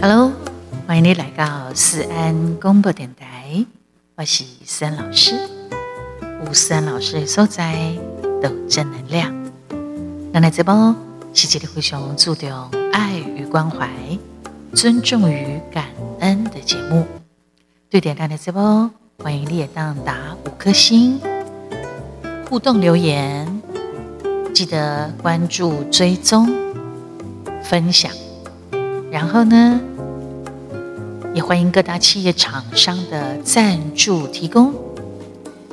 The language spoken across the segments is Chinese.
Hello，欢迎你来到思安广播电台，我是思安老师。有思安老师的所在，都正能量。咱的节目是一个非常注重爱与关怀、尊重与感恩的节目。对点亮的节目，欢迎列当打五颗星，互动留言，记得关注、追踪、分享。然后呢，也欢迎各大企业厂商的赞助提供，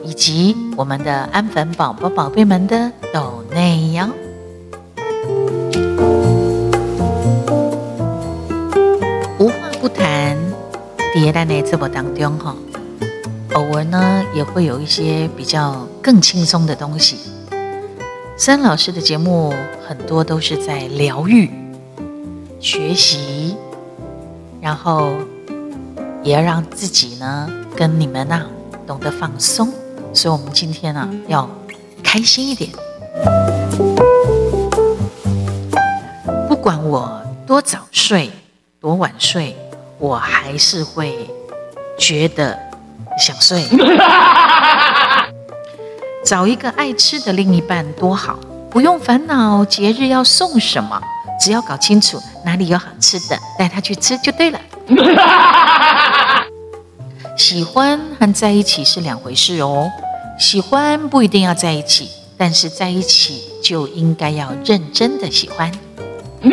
以及我们的安粉宝宝宝贝们的抖内哟。无话不谈，迭代的直播当中哈，偶尔呢也会有一些比较更轻松的东西。三老师的节目很多都是在疗愈、学习，然后也要让自己呢跟你们呐懂得放松，所以我们今天呢要开心一点。不管我多早睡。多晚睡，我还是会觉得想睡。找一个爱吃的另一半多好，不用烦恼节日要送什么，只要搞清楚哪里有好吃的，带他去吃就对了。喜欢和在一起是两回事哦，喜欢不一定要在一起，但是在一起就应该要认真的喜欢。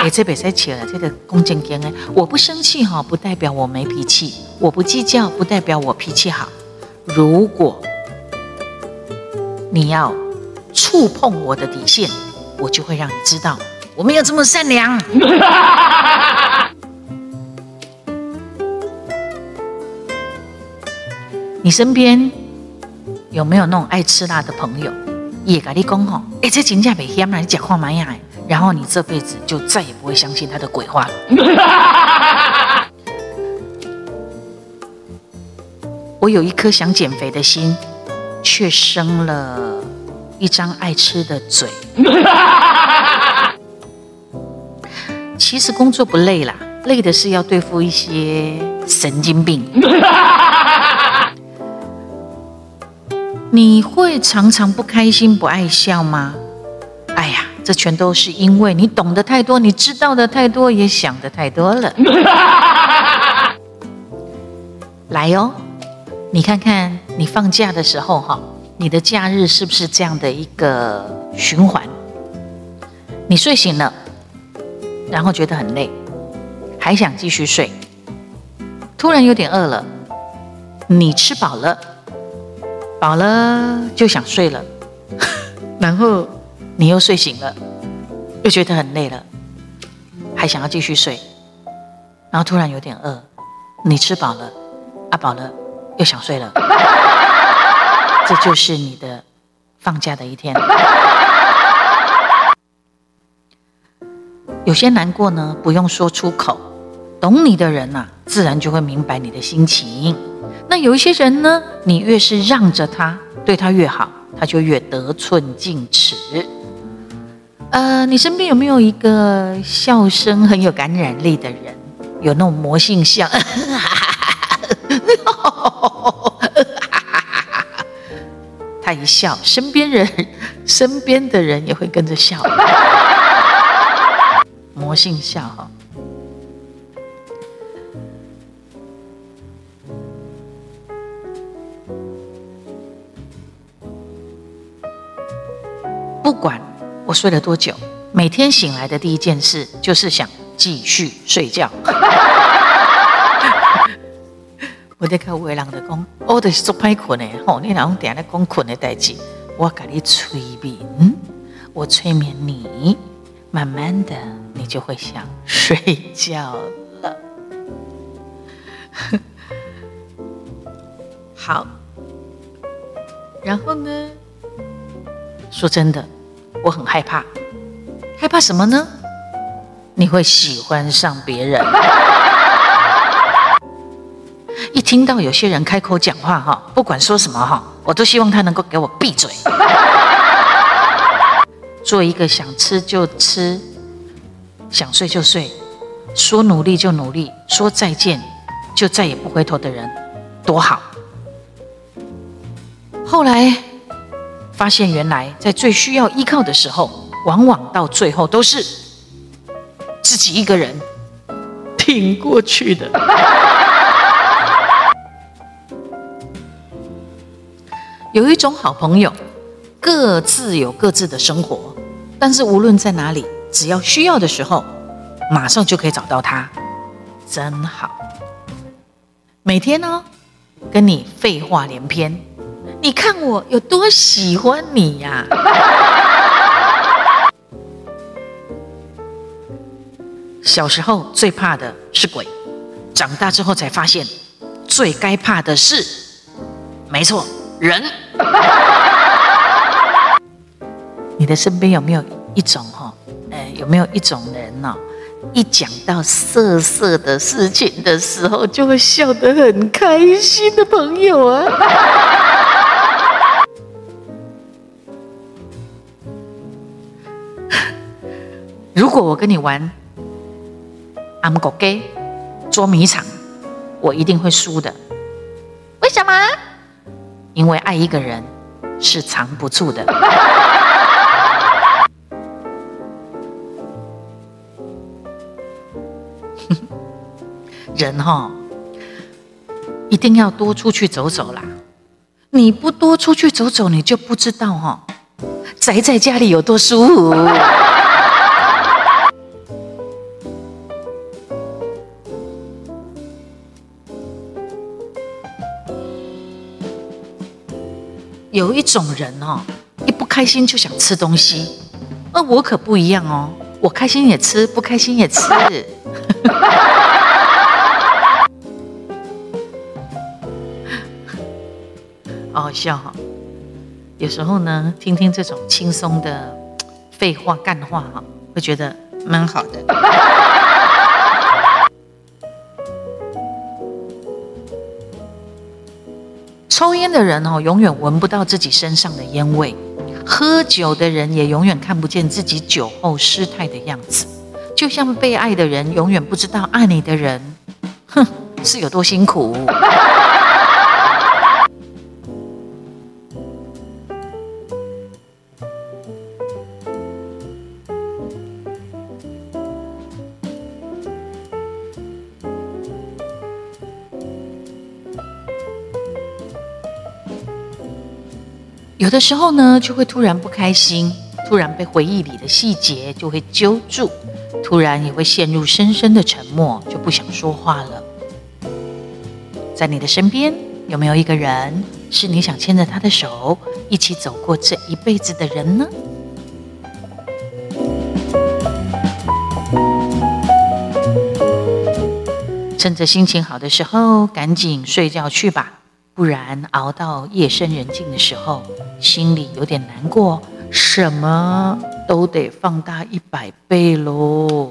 哎，这别再起了，这个公正经哎，我不生气哈，不代表我没脾气；我不计较，不代表我脾气好。如果你要触碰我的底线，我就会让你知道我没有这么善良。你身边有没有那种爱吃辣的朋友？也跟你讲吼，哎，这真正袂咸啦，你讲话蛮呀。然后你这辈子就再也不会相信他的鬼话了。我有一颗想减肥的心，却生了一张爱吃的嘴。其实工作不累啦，累的是要对付一些神经病。你会常常不开心、不爱笑吗？哎呀！这全都是因为你懂得太多，你知道的太多，也想的太多了。来哦，你看看你放假的时候哈，你的假日是不是这样的一个循环？你睡醒了，然后觉得很累，还想继续睡，突然有点饿了，你吃饱了，饱了就想睡了，然后。你又睡醒了，又觉得很累了，还想要继续睡，然后突然有点饿，你吃饱了，啊饱了，又想睡了，这就是你的放假的一天。有些难过呢，不用说出口，懂你的人呐、啊，自然就会明白你的心情。那有一些人呢，你越是让着他，对他越好，他就越得寸进尺。呃，你身边有没有一个笑声很有感染力的人？有那种魔性笑，他一笑，身边人、身边的人也会跟着笑。魔性笑哈，不管。我睡了多久？每天醒来的第一件事就是想继续睡觉。我在看围栏的工，我的是做歹困的吼。你老公点来讲困的代志，我给你催眠，我催眠你，慢慢的你就会想睡觉了。好，然后呢？说真的。我很害怕，害怕什么呢？你会喜欢上别人。一听到有些人开口讲话哈，不管说什么哈，我都希望他能够给我闭嘴。做一个想吃就吃，想睡就睡，说努力就努力，说再见就再也不回头的人，多好。后来发现，原来在最需要依靠的时候，往往到最后都是自己一个人挺过去的。有一种好朋友，各自有各自的生活，但是无论在哪里，只要需要的时候，马上就可以找到他，真好。每天呢，跟你废话连篇，你看我有多喜欢你呀！小时候最怕的是鬼，长大之后才发现，最该怕的是，没错。人，你的身边有没有一种哈？哎，有没有一种人呢？一讲到色色的事情的时候，就会笑得很开心的朋友啊？如果我跟你玩暗角鸡捉迷藏，我一定会输的。为什么？因为爱一个人是藏不住的。人哈，一定要多出去走走啦！你不多出去走走，你就不知道哈，宅在家里有多舒服。有一种人哦，一不开心就想吃东西，而我可不一样哦，我开心也吃，不开心也吃。好好笑哈！有时候呢，听听这种轻松的废话、干话哈，会觉得蛮好的。抽烟的人哦，永远闻不到自己身上的烟味；喝酒的人也永远看不见自己酒后失态的样子。就像被爱的人，永远不知道爱你的人，哼，是有多辛苦。有的时候呢，就会突然不开心，突然被回忆里的细节就会揪住，突然也会陷入深深的沉默，就不想说话了。在你的身边，有没有一个人是你想牵着他的手，一起走过这一辈子的人呢？趁着心情好的时候，赶紧睡觉去吧。不然熬到夜深人静的时候，心里有点难过，什么都得放大一百倍喽。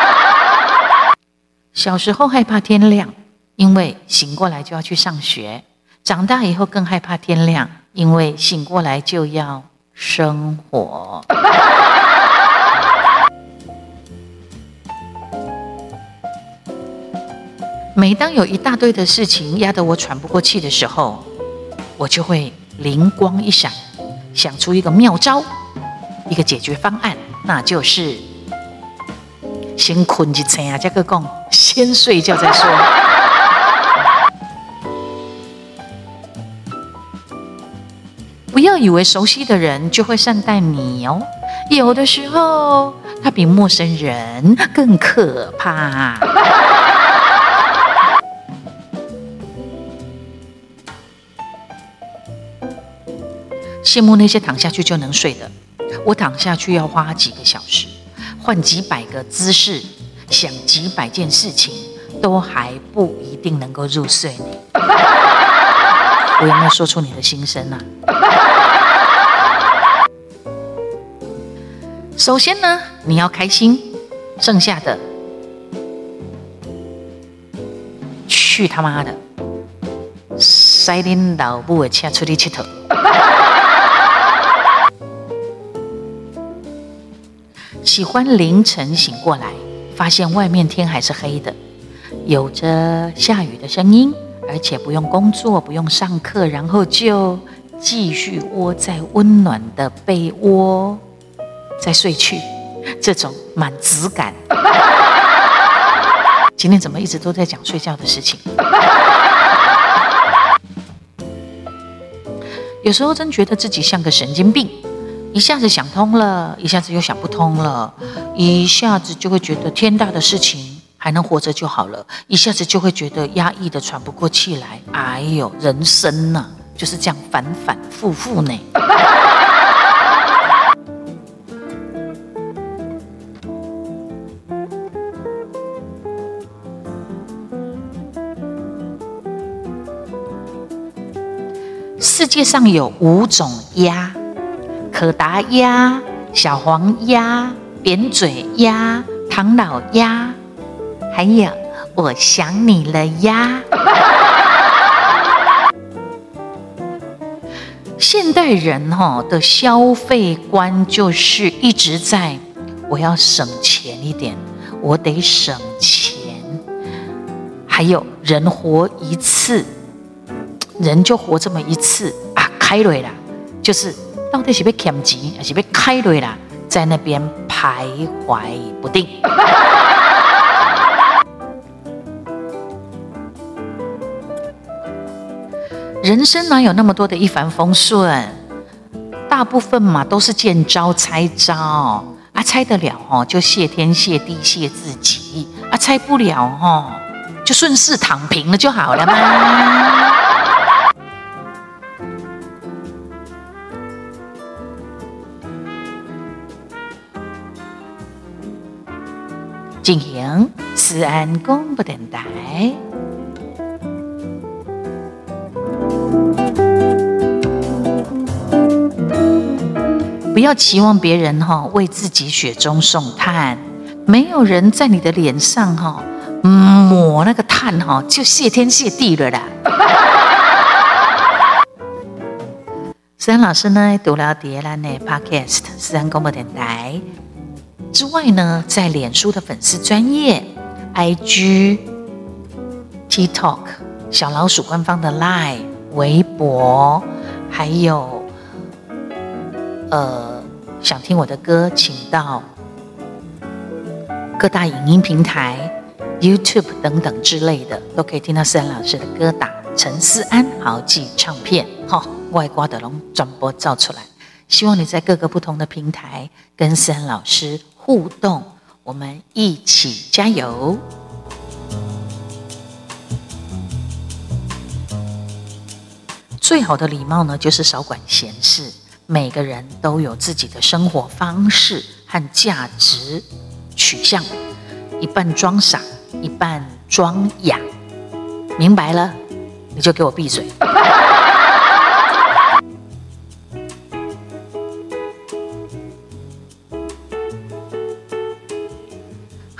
小时候害怕天亮，因为醒过来就要去上学；长大以后更害怕天亮，因为醒过来就要生活。每当有一大堆的事情压得我喘不过气的时候，我就会灵光一闪，想出一个妙招，一个解决方案，那就是先困一层啊，这个讲，先睡觉再说。不要以为熟悉的人就会善待你哦，有的时候他比陌生人更可怕。羡慕那些躺下去就能睡的，我躺下去要花几个小时，换几百个姿势，想几百件事情，都还不一定能够入睡呢。我有没有说出你的心声啊？首先呢，你要开心，剩下的去他妈的！塞恁老母的车出去佚佗。喜欢凌晨醒过来，发现外面天还是黑的，有着下雨的声音，而且不用工作，不用上课，然后就继续窝在温暖的被窝再睡去，这种满足感。今天怎么一直都在讲睡觉的事情？有时候真觉得自己像个神经病，一下子想通了，一下子又想不通了，一下子就会觉得天大的事情还能活着就好了，一下子就会觉得压抑的喘不过气来。哎呦，人生呐，就是这样反反复复呢。世界上有五种鸭：可达鸭、小黄鸭、扁嘴鸭、唐老鸭，还有我想你了鸭。现代人哈的消费观就是一直在，我要省钱一点，我得省钱。还有人活一次。人就活这么一次啊，开瑞了，就是到底是被砍钱还是被开累了，在那边徘徊不定。人生哪有那么多的一帆风顺？大部分嘛都是见招拆招啊，拆得了哦就谢天谢地谢自己啊，拆不了哦就顺势躺平了就好了嘛。行思安广播电台，不要期望别人哈为自己雪中送炭，没有人在你的脸上哈抹那个炭哈就谢天谢地了啦。思安老师呢读了第二栏的 Podcast 思安广播电台。之外呢，在脸书的粉丝专业、IG、TikTok、小老鼠官方的 Line、微博，还有呃，想听我的歌，请到各大影音平台、YouTube 等等之类的，都可以听到思安老师的歌，打陈思安豪记唱片，哈，外挂的龙转播造出来。希望你在各个不同的平台跟思安老师互动，我们一起加油。最好的礼貌呢，就是少管闲事。每个人都有自己的生活方式和价值取向，一半装傻，一半装哑。明白了，你就给我闭嘴。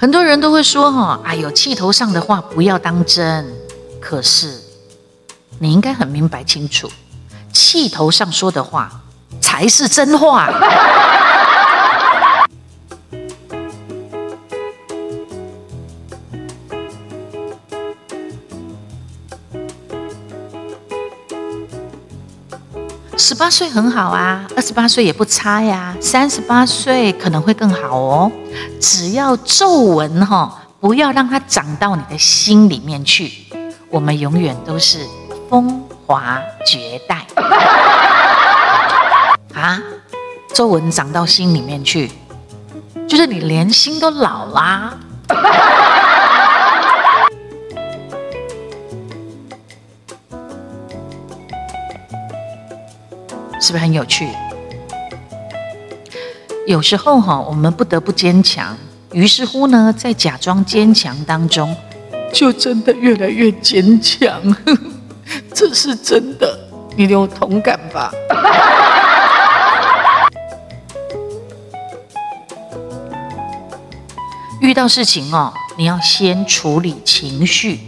很多人都会说：“哈，哎呦，气头上的话不要当真。”可是，你应该很明白清楚，气头上说的话才是真话。十八岁很好啊，二十八岁也不差呀，三十八岁可能会更好哦。只要皱纹哈，不要让它长到你的心里面去。我们永远都是风华绝代 啊！皱纹长到心里面去，就是你连心都老啦。是不是很有趣？有时候哈，我们不得不坚强，于是乎呢，在假装坚强当中，就真的越来越坚强。这是真的，你有同感吧？遇到事情哦，你要先处理情绪，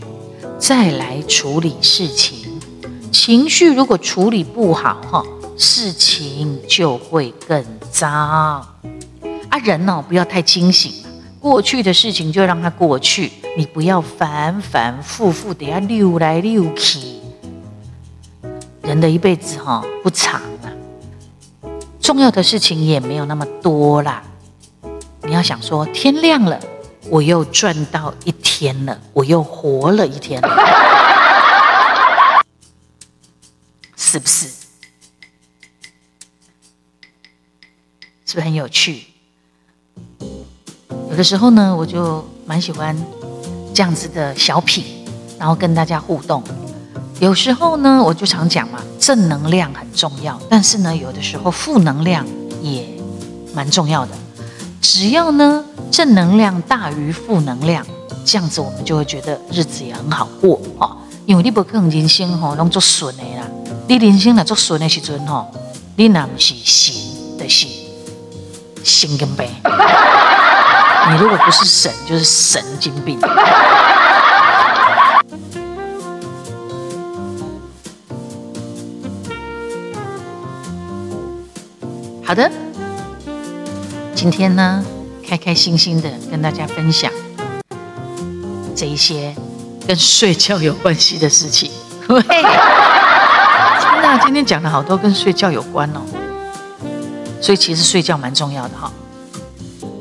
再来处理事情。情绪如果处理不好，哈，事情就会更糟。啊，人哦，不要太清醒，过去的事情就让它过去，你不要反反复复的要溜来溜去。人的一辈子哈不长啊，重要的事情也没有那么多啦。你要想说，天亮了，我又赚到一天了，我又活了一天了。是不是？是不是很有趣？有的时候呢，我就蛮喜欢这样子的小品，然后跟大家互动。有时候呢，我就常讲嘛，正能量很重要，但是呢，有的时候负能量也蛮重要的。只要呢，正能量大于负能量，这样子我们就会觉得日子也很好过哦。因为你不可能人生吼拢做顺的啦。你人生来做顺的时阵吼，你那不是神，就是神经病。你如果不是神，就是神经病。好的，今天呢，开开心心的跟大家分享这一些跟睡觉有关系的事情。那今天讲了好多跟睡觉有关哦，所以其实睡觉蛮重要的哈。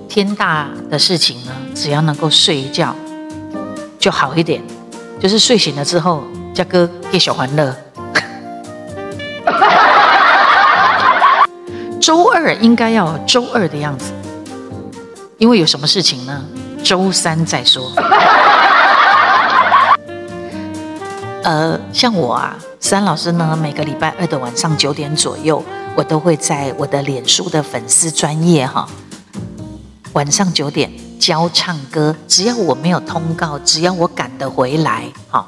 天大的事情呢，只要能够睡一觉就好一点，就是睡醒了之后，加哥给小欢乐。周二应该要周二的样子，因为有什么事情呢？周三再说。呃，像我啊。三老师呢，每个礼拜二的晚上九点左右，我都会在我的脸书的粉丝专页哈，晚上九点教唱歌。只要我没有通告，只要我赶得回来，哈，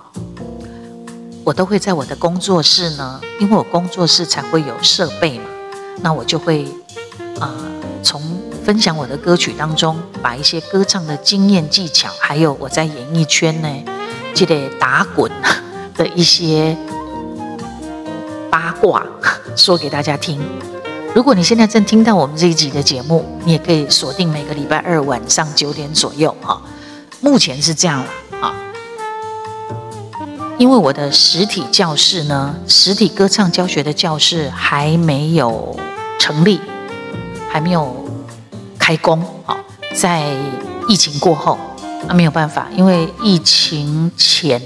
我都会在我的工作室呢，因为我工作室才会有设备嘛，那我就会啊，从分享我的歌曲当中，把一些歌唱的经验技巧，还有我在演艺圈呢，记得打滚的一些。话说给大家听。如果你现在正听到我们这一集的节目，你也可以锁定每个礼拜二晚上九点左右哈。目前是这样了啊，因为我的实体教室呢，实体歌唱教学的教室还没有成立，还没有开工啊。在疫情过后，那没有办法，因为疫情前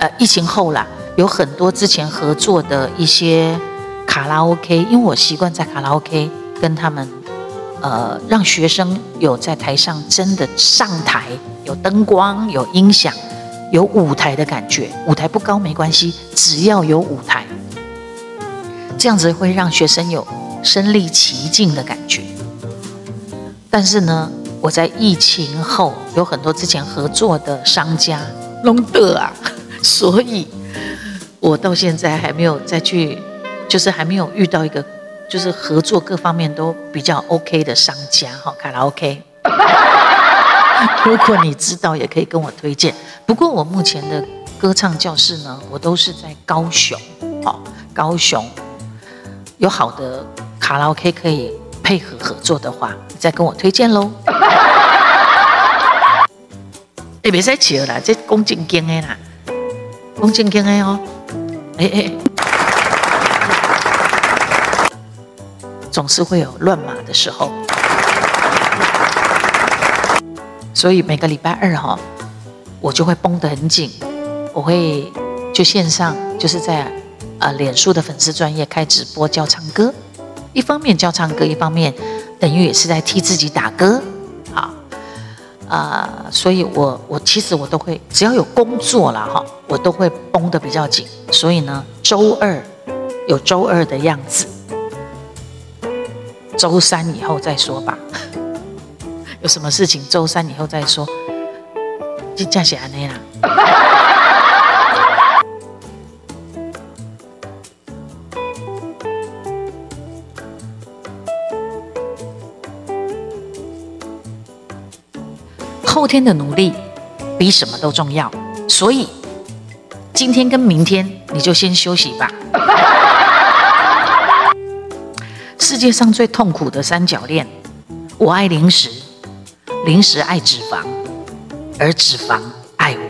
呃，疫情后啦。有很多之前合作的一些卡拉 OK，因为我习惯在卡拉 OK 跟他们，呃，让学生有在台上真的上台，有灯光、有音响、有舞台的感觉。舞台不高没关系，只要有舞台，这样子会让学生有身临其境的感觉。但是呢，我在疫情后有很多之前合作的商家弄得啊，所以。我到现在还没有再去，就是还没有遇到一个，就是合作各方面都比较 OK 的商家哈，卡拉 OK。如果你知道，也可以跟我推荐。不过我目前的歌唱教室呢，我都是在高雄，好，高雄有好的卡拉 OK 可以配合合作的话，你再跟我推荐喽。哎，别再起了啦，这恭敬敬的啦，恭敬敬的哦。哎哎，总是会有乱码的时候，所以每个礼拜二哈，我就会绷得很紧，我会就线上就是在呃脸书的粉丝专业开直播教唱歌，一方面教唱歌，一方面等于也是在替自己打歌，啊、所以我我其实我都会，只要有工作了哈，我都会绷得比较紧。所以呢，周二有周二的样子，周三以后再说吧。有什么事情，周三以后再说。就这样写安内啦。后天的努力比什么都重要，所以今天跟明天你就先休息吧。世界上最痛苦的三角恋，我爱零食，零食爱脂肪，而脂肪爱我。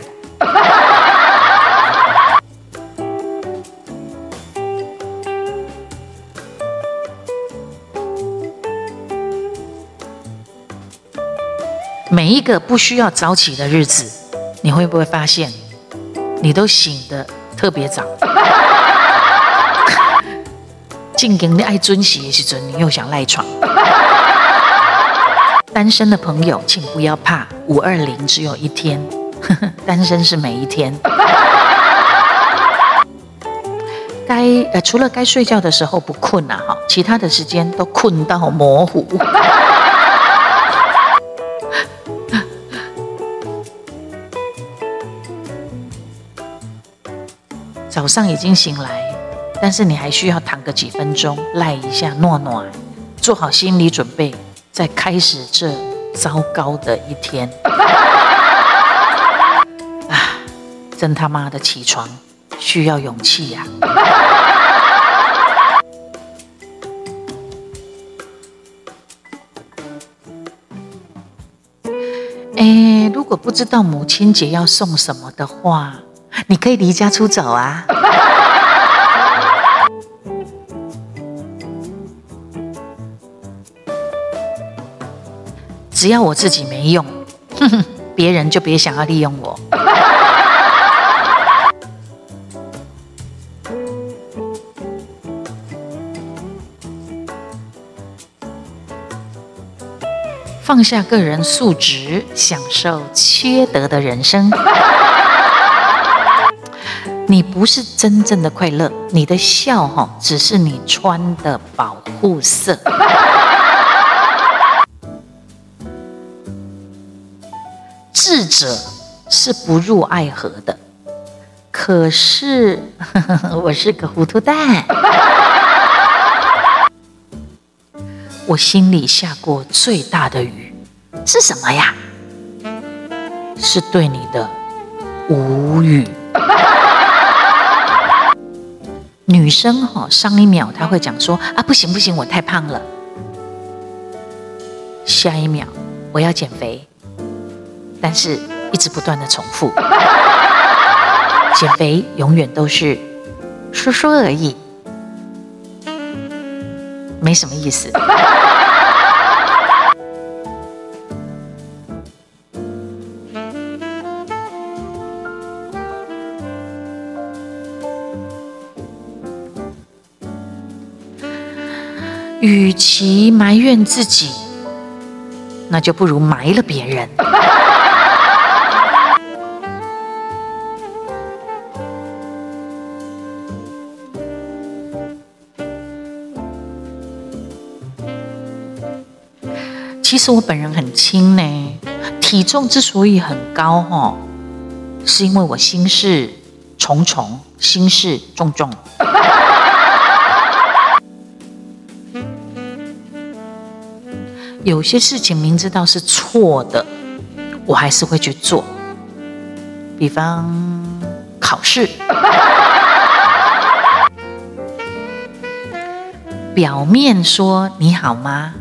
每一个不需要早起的日子，你会不会发现，你都醒得特别早？正经的爱准时的时候，你又想赖床。单身的朋友，请不要怕，五二零只有一天，单身是每一天。该呃，除了该睡觉的时候不困了哈，其他的时间都困到模糊。早上已经醒来，但是你还需要躺个几分钟，赖一下暖暖，做好心理准备，再开始这糟糕的一天。啊，真他妈的起床需要勇气呀！哎，如果不知道母亲节要送什么的话，你可以离家出走啊！只要我自己没用，哼哼，别人就别想要利用我。放下个人素质，享受缺德的人生。你不是真正的快乐，你的笑哈，只是你穿的保护色。智者是不入爱河的，可是 我是个糊涂蛋。我心里下过最大的雨是什么呀？是对你的无语。女生哈，上一秒她会讲说啊，不行不行，我太胖了。下一秒我要减肥，但是一直不断的重复，减肥永远都是说说而已，没什么意思。与其埋怨自己，那就不如埋了别人。其实我本人很轻呢，体重之所以很高哦，是因为我心事重重，心事重重。有些事情明知道是错的，我还是会去做。比方考试，表面说你好吗？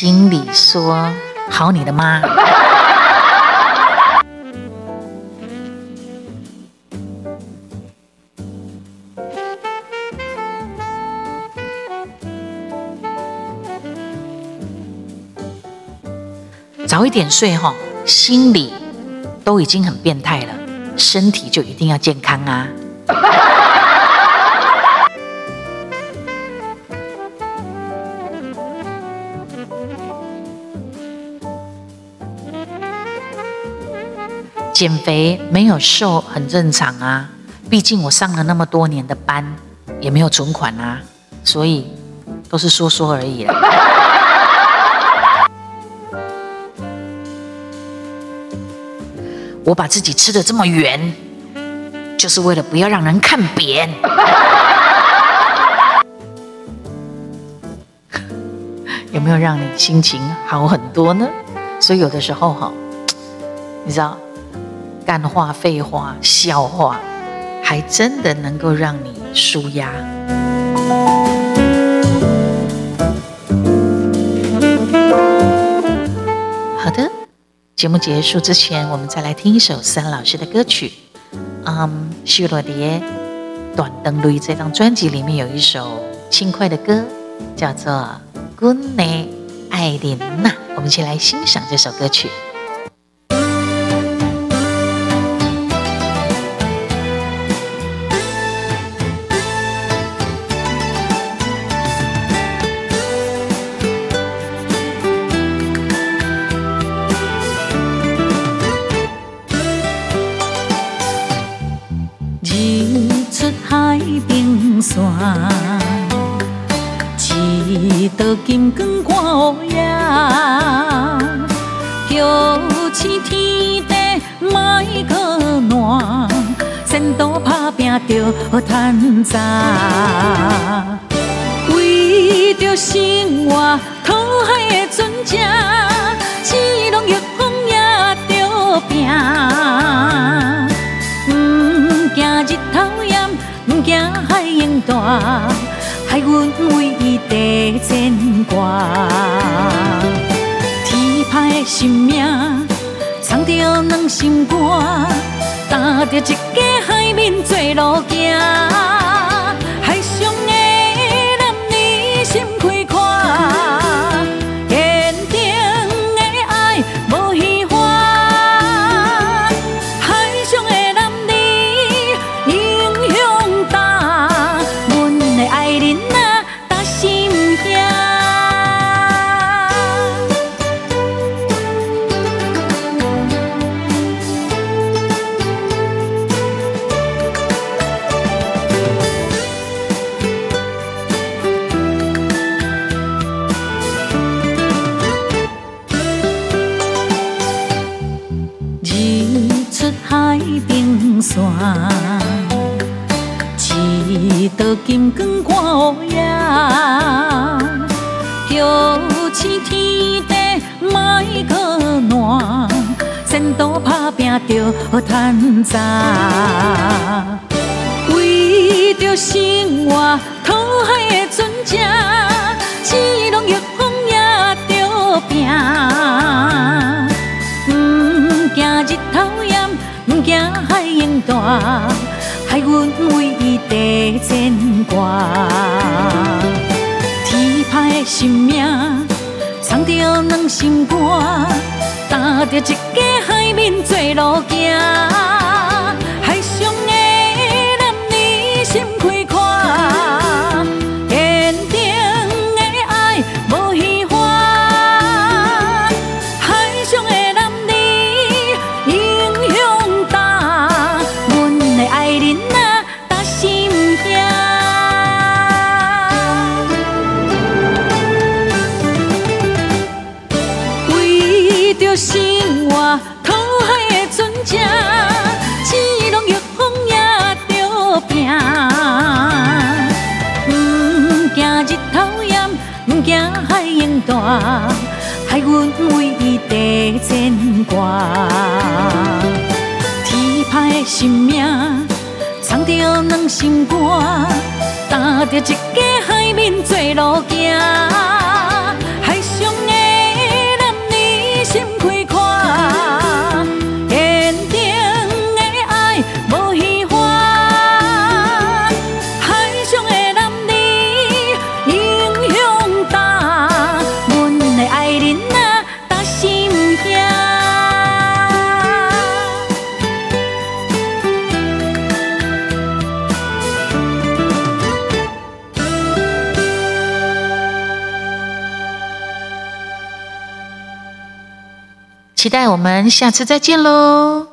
心里说好你的妈。早一点睡哈，心里都已经很变态了，身体就一定要健康啊！减肥没有瘦很正常啊，毕竟我上了那么多年的班，也没有存款啊，所以都是说说而已了。我把自己吃的这么圆，就是为了不要让人看扁。有没有让你心情好很多呢？所以有的时候哈，你知道，干话、废话、笑话，还真的能够让你舒压。好的，节目结束之前，我们再来听一首三老师的歌曲。嗯，许多蝶短灯录这张专辑里面有一首轻快的歌，叫做《Goodnight，艾琳娜。我们一起来欣赏这首歌曲。一道金光看乌夜，叫醒天地莫可暖，前途打拼着趁早，为着生活讨海的船只，钱拢逆风也着拼，不惊日头炎，不惊海涌大。害阮地牵挂，天歹的心命藏着两心肝，担着一家海面做路行。惊海涌大。害阮为伊地牵挂，天歹的生命藏着两心肝，担着一家海面做路行。害阮为伊地牵挂，天派的心命藏着两心肝，担着一家海面做路行。期待我们下次再见喽。